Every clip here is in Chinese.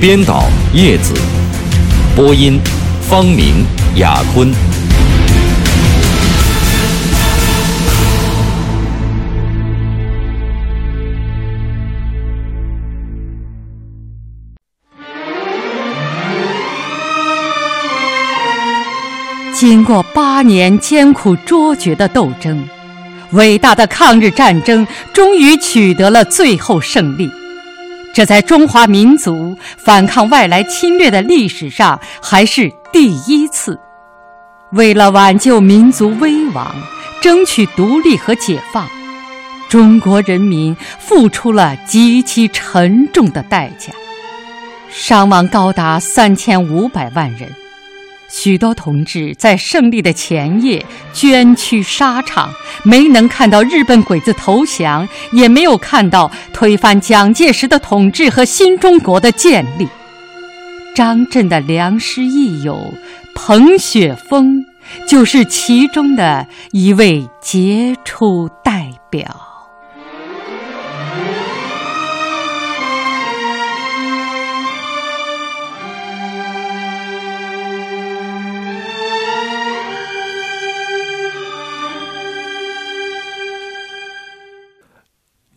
编导叶子，播音方明、雅坤。经过八年艰苦卓绝的斗争，伟大的抗日战争终于取得了最后胜利。这在中华民族反抗外来侵略的历史上还是第一次。为了挽救民族危亡，争取独立和解放，中国人民付出了极其沉重的代价，伤亡高达三千五百万人。许多同志在胜利的前夜捐躯沙场，没能看到日本鬼子投降，也没有看到推翻蒋介石的统治和新中国的建立。张震的良师益友彭雪枫就是其中的一位杰出代表。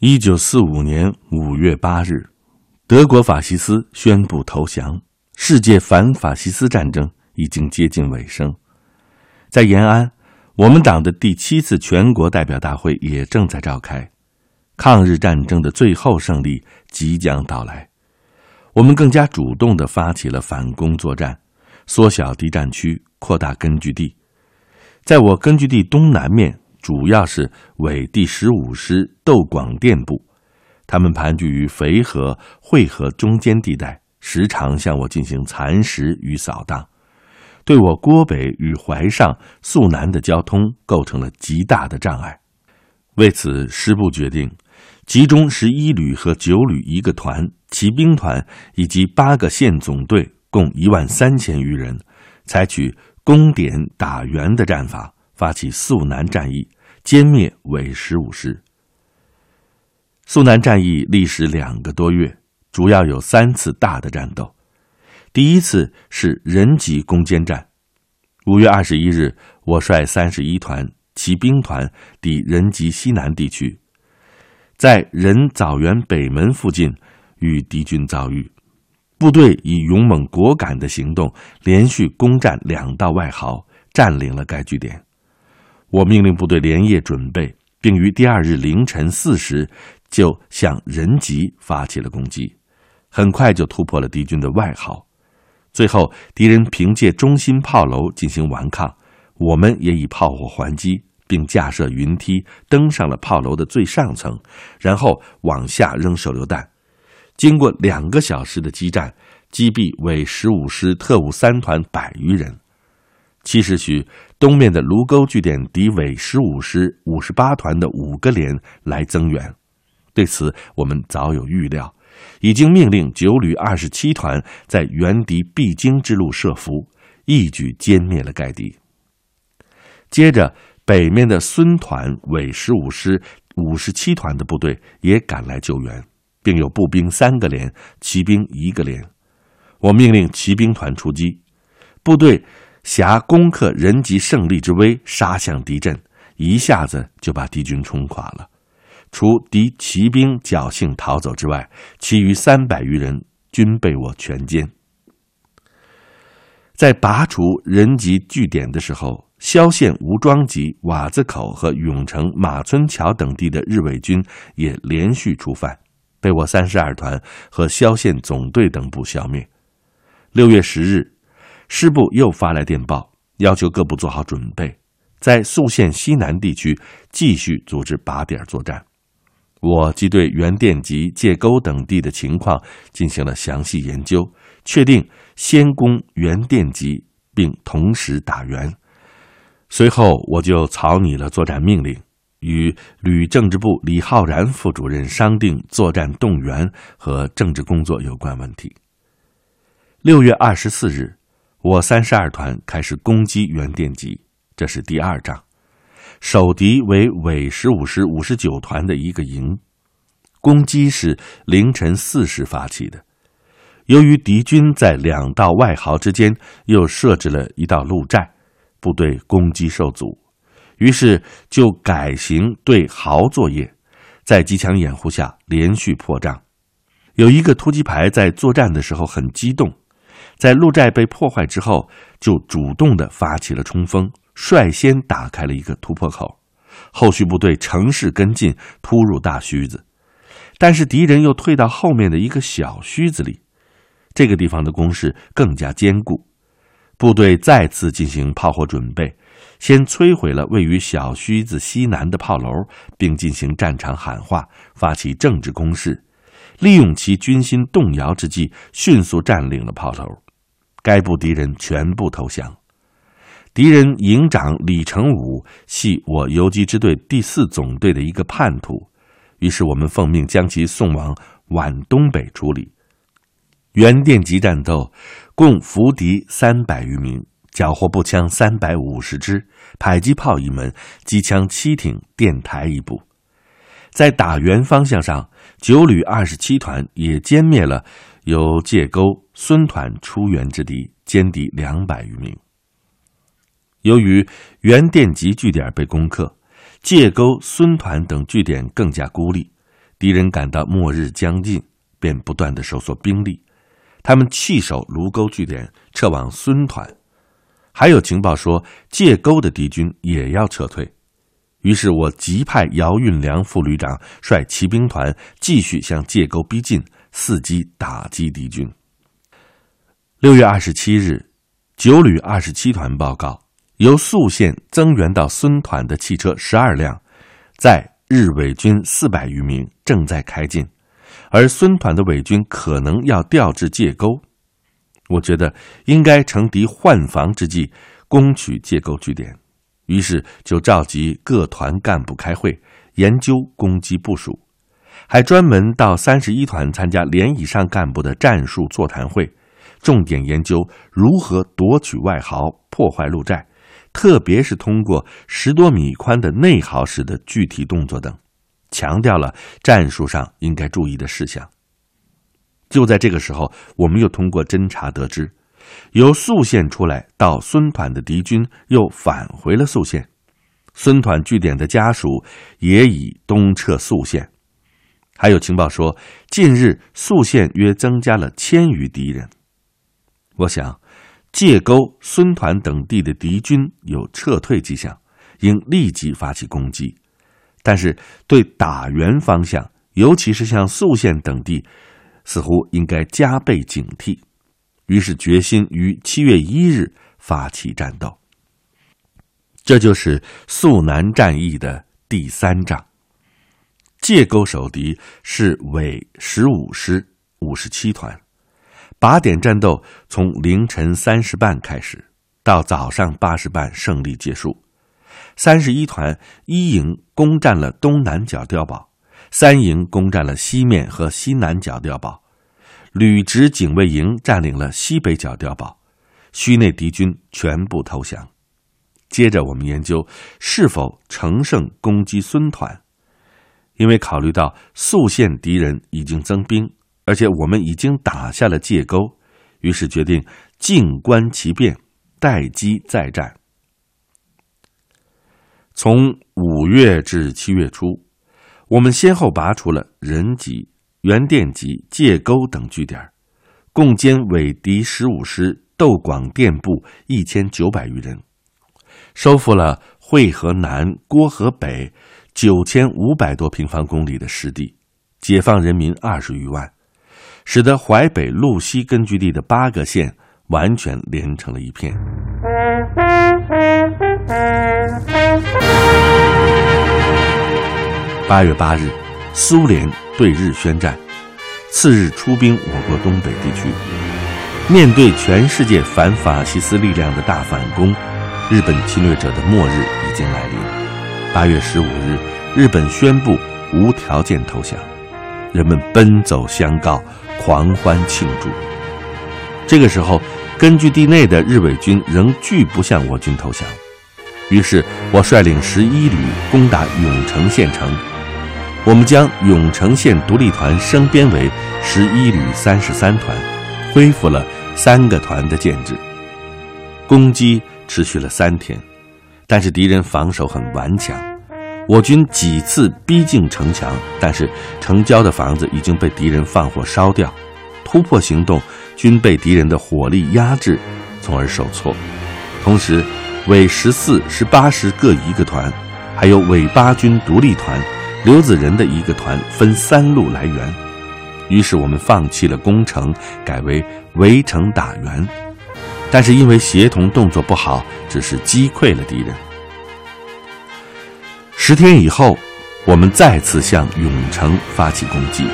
一九四五年五月八日，德国法西斯宣布投降，世界反法西斯战争已经接近尾声。在延安，我们党的第七次全国代表大会也正在召开，抗日战争的最后胜利即将到来。我们更加主动地发起了反攻作战，缩小敌占区，扩大根据地。在我根据地东南面。主要是伪第十五师窦广电部，他们盘踞于肥河、会河中间地带，时常向我进行蚕食与扫荡，对我郭北与淮上、肃南的交通构成了极大的障碍。为此，师部决定集中十一旅和九旅一个团、骑兵团以及八个县总队，共一万三千余人，采取攻点打援的战法。发起肃南战役，歼灭伪十五师。肃南战役历时两个多月，主要有三次大的战斗。第一次是仁吉攻坚战，五月二十一日，我率三十一团骑兵团抵仁吉西南地区，在仁枣园北门附近与敌军遭遇，部队以勇猛果敢的行动，连续攻占两道外壕，占领了该据点。我命令部队连夜准备，并于第二日凌晨四时就向仁吉发起了攻击，很快就突破了敌军的外壕。最后，敌人凭借中心炮楼进行顽抗，我们也以炮火还击，并架设云梯登上了炮楼的最上层，然后往下扔手榴弹。经过两个小时的激战，击毙伪十五师特务三团百余人。七时许，东面的卢沟据点敌伪十五师五十八团的五个连来增援，对此我们早有预料，已经命令九旅二十七团在援敌必经之路设伏，一举歼灭了该敌。接着，北面的孙团伪十五师五十七团的部队也赶来救援，并有步兵三个连、骑兵一个连。我命令骑兵团出击，部队。挟攻克人吉胜利之威，杀向敌阵，一下子就把敌军冲垮了。除敌骑兵侥幸逃走之外，其余三百余人均被我全歼。在拔除人吉据点的时候，萧县吴庄集、瓦子口和永城马村桥等地的日伪军也连续出犯，被我三十二团和萧县总队等部消灭。六月十日。师部又发来电报，要求各部做好准备，在宿县西南地区继续组织靶点作战。我即对原店及界沟等地的情况进行了详细研究，确定先攻原店及，并同时打援。随后，我就草拟了作战命令，与旅政治部李浩然副主任商定作战动员和政治工作有关问题。六月二十四日，我三十二团开始攻击原电机，这是第二仗。守敌为伪十五师五十九团的一个营，攻击是凌晨四时发起的。由于敌军在两道外壕之间又设置了一道路寨，部队攻击受阻，于是就改行对壕作业，在机枪掩护下连续破仗。有一个突击排在作战的时候很激动。在鹿寨被破坏之后，就主动的发起了冲锋，率先打开了一个突破口。后续部队乘势跟进，突入大须子，但是敌人又退到后面的一个小须子里，这个地方的攻势更加坚固。部队再次进行炮火准备，先摧毁了位于小须子西南的炮楼，并进行战场喊话，发起政治攻势，利用其军心动摇之际，迅速占领了炮楼。该部敌人全部投降。敌人营长李成武系我游击支队第四总队的一个叛徒，于是我们奉命将其送往皖东北处理。原电集战斗，共俘敌三百余名，缴获步枪三百五十支，迫击炮一门，机枪七挺，电台一部。在打援方向上，九旅二十七团也歼灭了。由界沟孙团出援之敌，歼敌两百余名。由于原电极据点被攻克，界沟孙团等据点更加孤立，敌人感到末日将近，便不断的收缩兵力。他们弃守卢沟据点，撤往孙团。还有情报说界沟的敌军也要撤退，于是我急派姚运良副旅长率骑兵团继续向界沟逼近。伺机打击敌军。六月二十七日，九旅二十七团报告，由宿县增援到孙团的汽车十二辆，在日伪军四百余名正在开进，而孙团的伪军可能要调至界沟。我觉得应该乘敌换防之际攻取界沟据点，于是就召集各团干部开会，研究攻击部署。还专门到三十一团参加连以上干部的战术座谈会，重点研究如何夺取外壕、破坏路寨，特别是通过十多米宽的内壕时的具体动作等，强调了战术上应该注意的事项。就在这个时候，我们又通过侦查得知，由宿县出来到孙团的敌军又返回了宿县，孙团据点的家属也已东撤宿县。还有情报说，近日宿县约增加了千余敌人。我想，界沟、孙团等地的敌军有撤退迹象，应立即发起攻击。但是，对打援方向，尤其是像宿县等地，似乎应该加倍警惕。于是，决心于七月一日发起战斗。这就是宿南战役的第三仗。界沟守敌是伪十五师五十七团，靶点战斗从凌晨三时半开始，到早上八时半胜利结束。三十一团一营攻占了东南角碉堡，三营攻占了西面和西南角碉堡，旅直警卫营占领了西北角碉堡，区内敌军全部投降。接着我们研究是否乘胜攻击孙团。因为考虑到宿县敌人已经增兵，而且我们已经打下了界沟，于是决定静观其变，待机再战。从五月至七月初，我们先后拔除了仁集、原店集、界沟等据点，共歼伪敌十五师窦广电部一千九百余人，收复了会河南、郭河北。九千五百多平方公里的失地，解放人民二十余万，使得淮北路西根据地的八个县完全连成了一片。八月八日，苏联对日宣战，次日出兵我国东北地区。面对全世界反法西斯力量的大反攻，日本侵略者的末日已经来临。八月十五日，日本宣布无条件投降，人们奔走相告，狂欢庆祝。这个时候，根据地内的日伪军仍拒不向我军投降，于是我率领十一旅攻打永城县城。我们将永城县独立团升编为十一旅三十三团，恢复了。三个团的建制，攻击持续了三天，但是敌人防守很顽强。我军几次逼近城墙，但是城郊的房子已经被敌人放火烧掉，突破行动均被敌人的火力压制，从而受挫。同时，伪十四、十八师各一个团，还有伪八军独立团、刘子仁的一个团，分三路来援。于是我们放弃了攻城，改为围城打援，但是因为协同动作不好，只是击溃了敌人。十天以后，我们再次向永城发起攻击。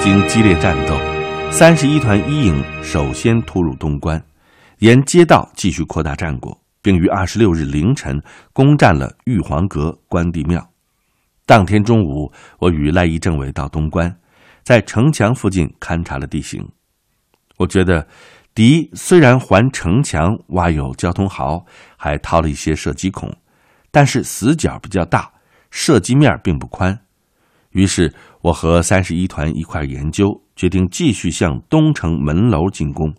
经激烈战斗，三十一团一营首先突入东关，沿街道继续扩大战果。并于二十六日凌晨攻占了玉皇阁关帝庙。当天中午，我与赖一政委到东关，在城墙附近勘察了地形。我觉得，敌虽然环城墙挖有交通壕，还掏了一些射击孔，但是死角比较大，射击面并不宽。于是，我和三十一团一块研究，决定继续向东城门楼进攻。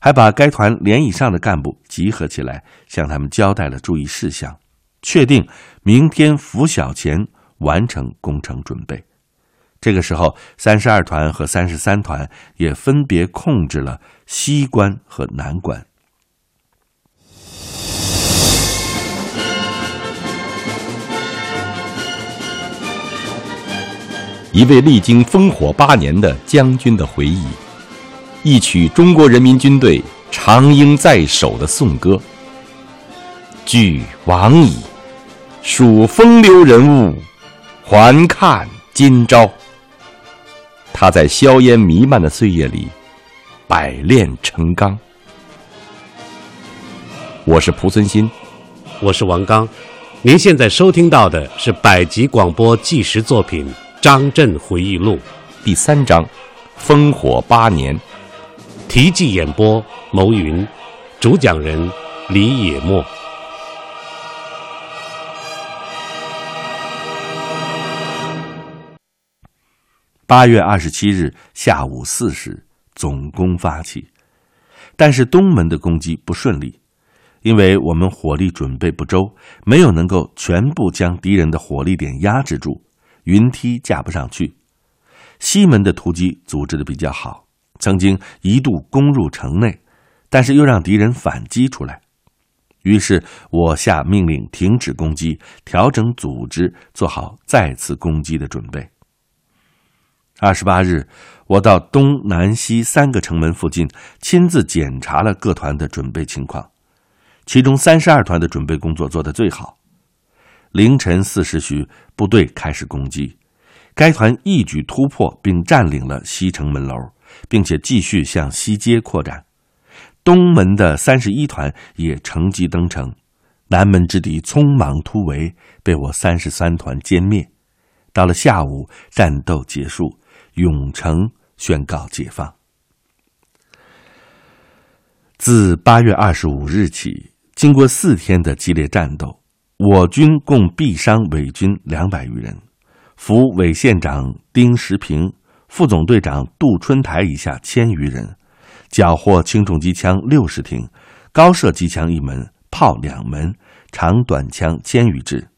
还把该团连以上的干部集合起来，向他们交代了注意事项，确定明天拂晓前完成工程准备。这个时候，三十二团和三十三团也分别控制了西关和南关。一位历经烽火八年的将军的回忆。一曲中国人民军队长缨在手的颂歌。俱往矣，数风流人物，还看今朝。他在硝烟弥漫的岁月里，百炼成钢。我是蒲存昕，我是王刚。您现在收听到的是百集广播纪实作品《张震回忆录》第三章：烽火八年。题记演播：牟云，主讲人李野墨。八月二十七日下午四时，总攻发起，但是东门的攻击不顺利，因为我们火力准备不周，没有能够全部将敌人的火力点压制住，云梯架不上去。西门的突击组织的比较好。曾经一度攻入城内，但是又让敌人反击出来，于是我下命令停止攻击，调整组织，做好再次攻击的准备。二十八日，我到东南西三个城门附近，亲自检查了各团的准备情况，其中三十二团的准备工作做得最好。凌晨四时许，部队开始攻击，该团一举突破并占领了西城门楼。并且继续向西街扩展，东门的三十一团也乘机登城，南门之敌匆忙突围，被我三十三团歼灭。到了下午，战斗结束，永城宣告解放。自八月二十五日起，经过四天的激烈战斗，我军共毙伤伪军两百余人，俘伪县长丁时平。副总队长杜春台以下千余人，缴获轻重机枪六十挺，高射机枪一门，炮两门，长短枪千余支。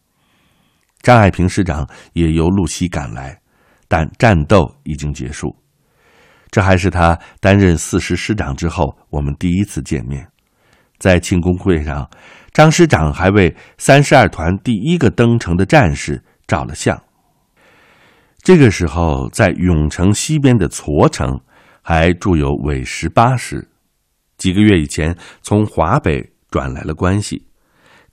张爱萍师长也由路西赶来，但战斗已经结束。这还是他担任四师师长之后我们第一次见面。在庆功会上，张师长还为三十二团第一个登城的战士照了相。这个时候，在永城西边的矬城，还驻有伪十八师。几个月以前从华北转来了关系，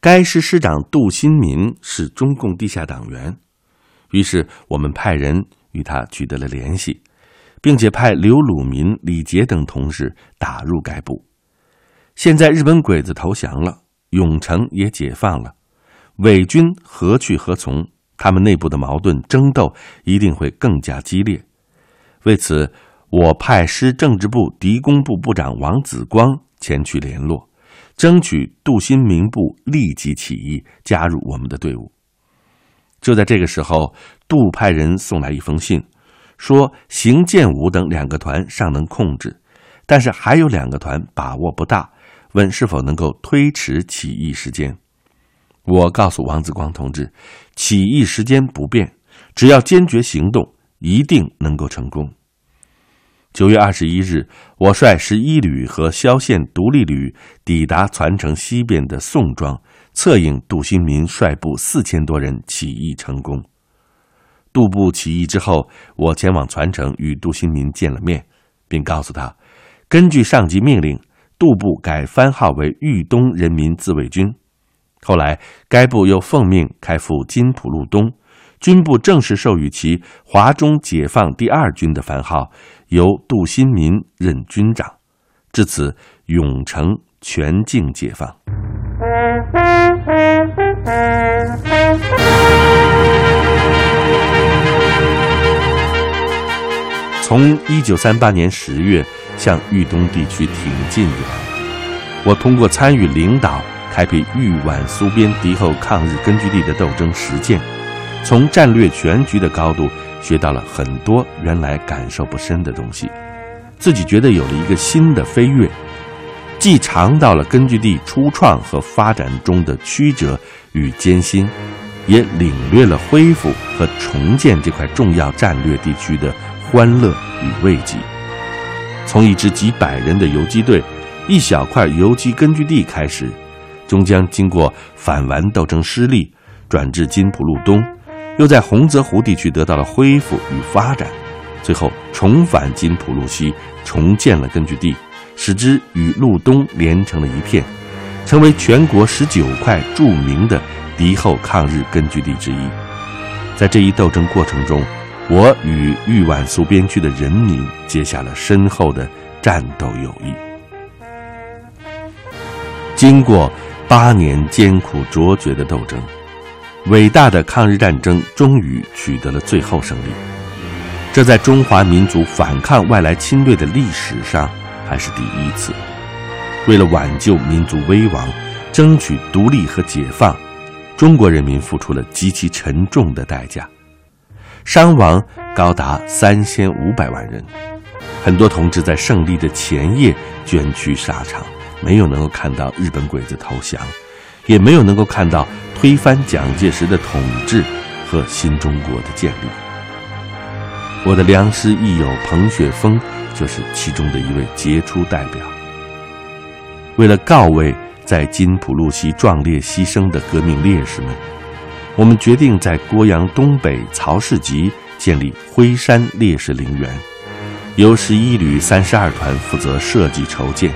该师师长杜新民是中共地下党员，于是我们派人与他取得了联系，并且派刘鲁民、李杰等同志打入该部。现在日本鬼子投降了，永城也解放了，伪军何去何从？他们内部的矛盾争斗一定会更加激烈。为此，我派师政治部敌工部部长王子光前去联络，争取杜新民部立即起义，加入我们的队伍。就在这个时候，杜派人送来一封信，说邢建武等两个团尚能控制，但是还有两个团把握不大。问是否能够推迟起义时间？我告诉王子光同志，起义时间不变，只要坚决行动，一定能够成功。九月二十一日，我率十一旅和萧县独立旅抵达传承西边的宋庄，策应杜新民率部四千多人起义成功。杜部起义之后，我前往传承与杜新民见了面，并告诉他，根据上级命令。杜部改番号为豫东人民自卫军，后来该部又奉命开赴金浦路东，军部正式授予其华中解放第二军的番号，由杜新民任军长。至此，永城全境解放。从一九三八年十月。向豫东地区挺进以来，我通过参与领导开辟豫皖苏边敌后抗日根据地的斗争实践，从战略全局的高度学到了很多原来感受不深的东西，自己觉得有了一个新的飞跃，既尝到了根据地初创和发展中的曲折与艰辛，也领略了恢复和重建这块重要战略地区的欢乐与慰藉。从一支几百人的游击队、一小块游击根据地开始，终将经过反顽斗争失利，转至金浦路东，又在洪泽湖地区得到了恢复与发展，最后重返金浦路西，重建了根据地，使之与路东连成了一片，成为全国十九块著名的敌后抗日根据地之一。在这一斗争过程中，我与豫皖苏边区的人民结下了深厚的战斗友谊。经过八年艰苦卓绝的斗争，伟大的抗日战争终于取得了最后胜利。这在中华民族反抗外来侵略的历史上还是第一次。为了挽救民族危亡，争取独立和解放，中国人民付出了极其沉重的代价。伤亡高达三千五百万人，很多同志在胜利的前夜捐躯沙场，没有能够看到日本鬼子投降，也没有能够看到推翻蒋介石的统治和新中国的建立。我的良师益友彭雪枫就是其中的一位杰出代表。为了告慰在金浦路西壮烈牺牲的革命烈士们。我们决定在郭阳东北曹氏集建立辉山烈士陵园，由十一旅三十二团负责设计筹建。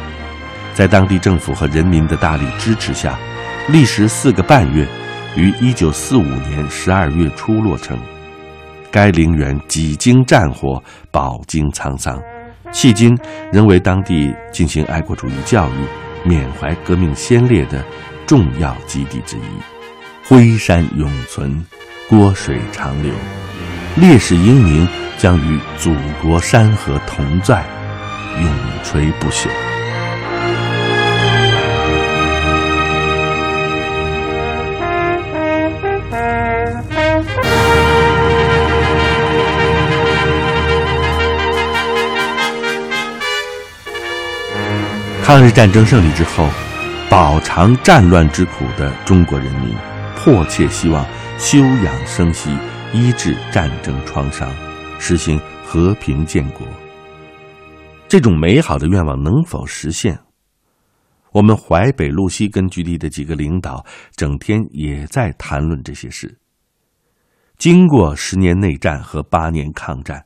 在当地政府和人民的大力支持下，历时四个半月，于一九四五年十二月初落成。该陵园几经战火，饱经沧桑，迄今仍为当地进行爱国主义教育、缅怀革命先烈的重要基地之一。辉山永存，郭水长流，烈士英名将与祖国山河同在，永垂不朽。抗日战争胜利之后，饱尝战乱之苦的中国人民。迫切希望休养生息，医治战争创伤，实行和平建国。这种美好的愿望能否实现？我们淮北路西根据地的几个领导整天也在谈论这些事。经过十年内战和八年抗战，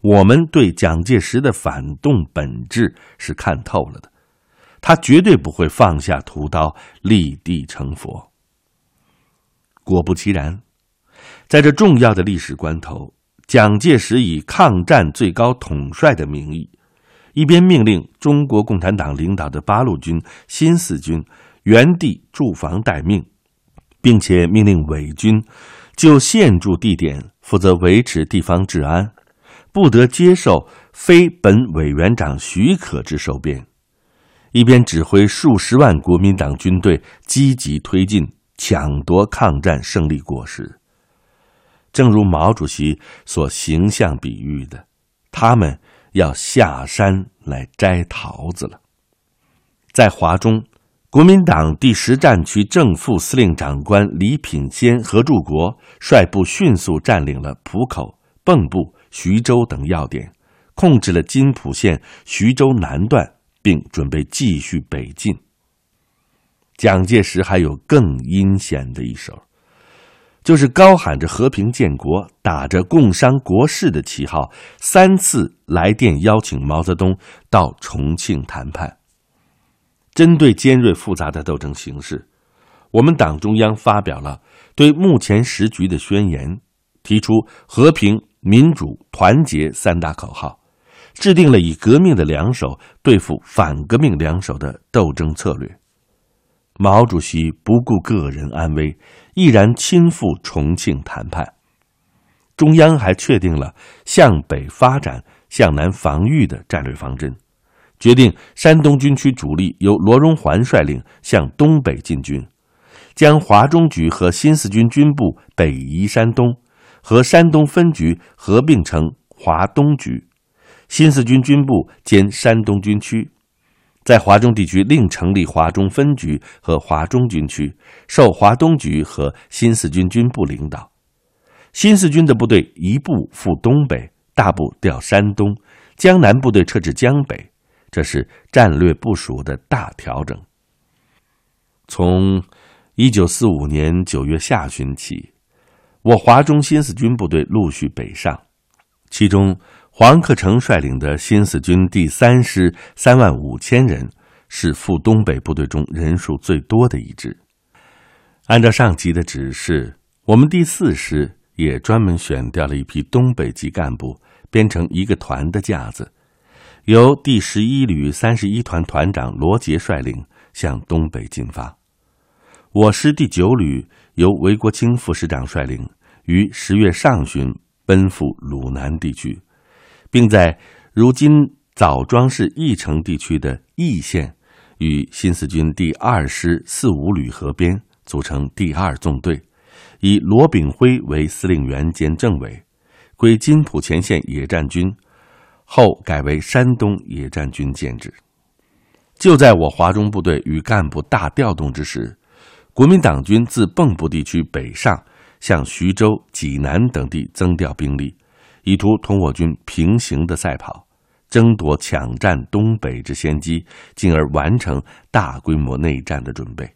我们对蒋介石的反动本质是看透了的。他绝对不会放下屠刀，立地成佛。果不其然，在这重要的历史关头，蒋介石以抗战最高统帅的名义，一边命令中国共产党领导的八路军、新四军原地驻防待命，并且命令伪军就现驻地点负责维持地方治安，不得接受非本委员长许可之收编。一边指挥数十万国民党军队积极推进，抢夺抗战胜利果实。正如毛主席所形象比喻的，他们要下山来摘桃子了。在华中，国民党第十战区正副司令长官李品仙、何柱国率部迅速占领了浦口、蚌埠、徐州等要点，控制了津浦线徐州南段。并准备继续北进。蒋介石还有更阴险的一手，就是高喊着和平建国、打着共商国事的旗号，三次来电邀请毛泽东到重庆谈判。针对尖锐复杂的斗争形势，我们党中央发表了对目前时局的宣言，提出和平、民主、团结三大口号。制定了以革命的两手对付反革命两手的斗争策略。毛主席不顾个人安危，毅然亲赴重庆谈判。中央还确定了向北发展、向南防御的战略方针，决定山东军区主力由罗荣桓率领向东北进军，将华中局和新四军军部北移山东，和山东分局合并成华东局。新四军军部兼山东军区，在华中地区另成立华中分局和华中军区，受华东局和新四军军部领导。新四军的部队一部赴东北，大部调山东，江南部队撤至江北，这是战略部署的大调整。从一九四五年九月下旬起，我华中新四军部队陆续北上，其中。黄克诚率领的新四军第三师三万五千人，是赴东北部队中人数最多的一支。按照上级的指示，我们第四师也专门选调了一批东北籍干部，编成一个团的架子，由第十一旅三十一团团长罗杰率领向东北进发。我师第九旅由韦国清副师长率领，于十月上旬奔赴鲁南地区。并在如今枣庄市义城地区的义县，与新四军第二师四五旅合编，组成第二纵队，以罗炳辉为司令员兼政委，归津浦前线野战军，后改为山东野战军建制。就在我华中部队与干部大调动之时，国民党军自蚌埠地区北上，向徐州、济南等地增调兵力。以图同我军平行的赛跑争夺抢占东北之先机进而完成大规模内战的准备。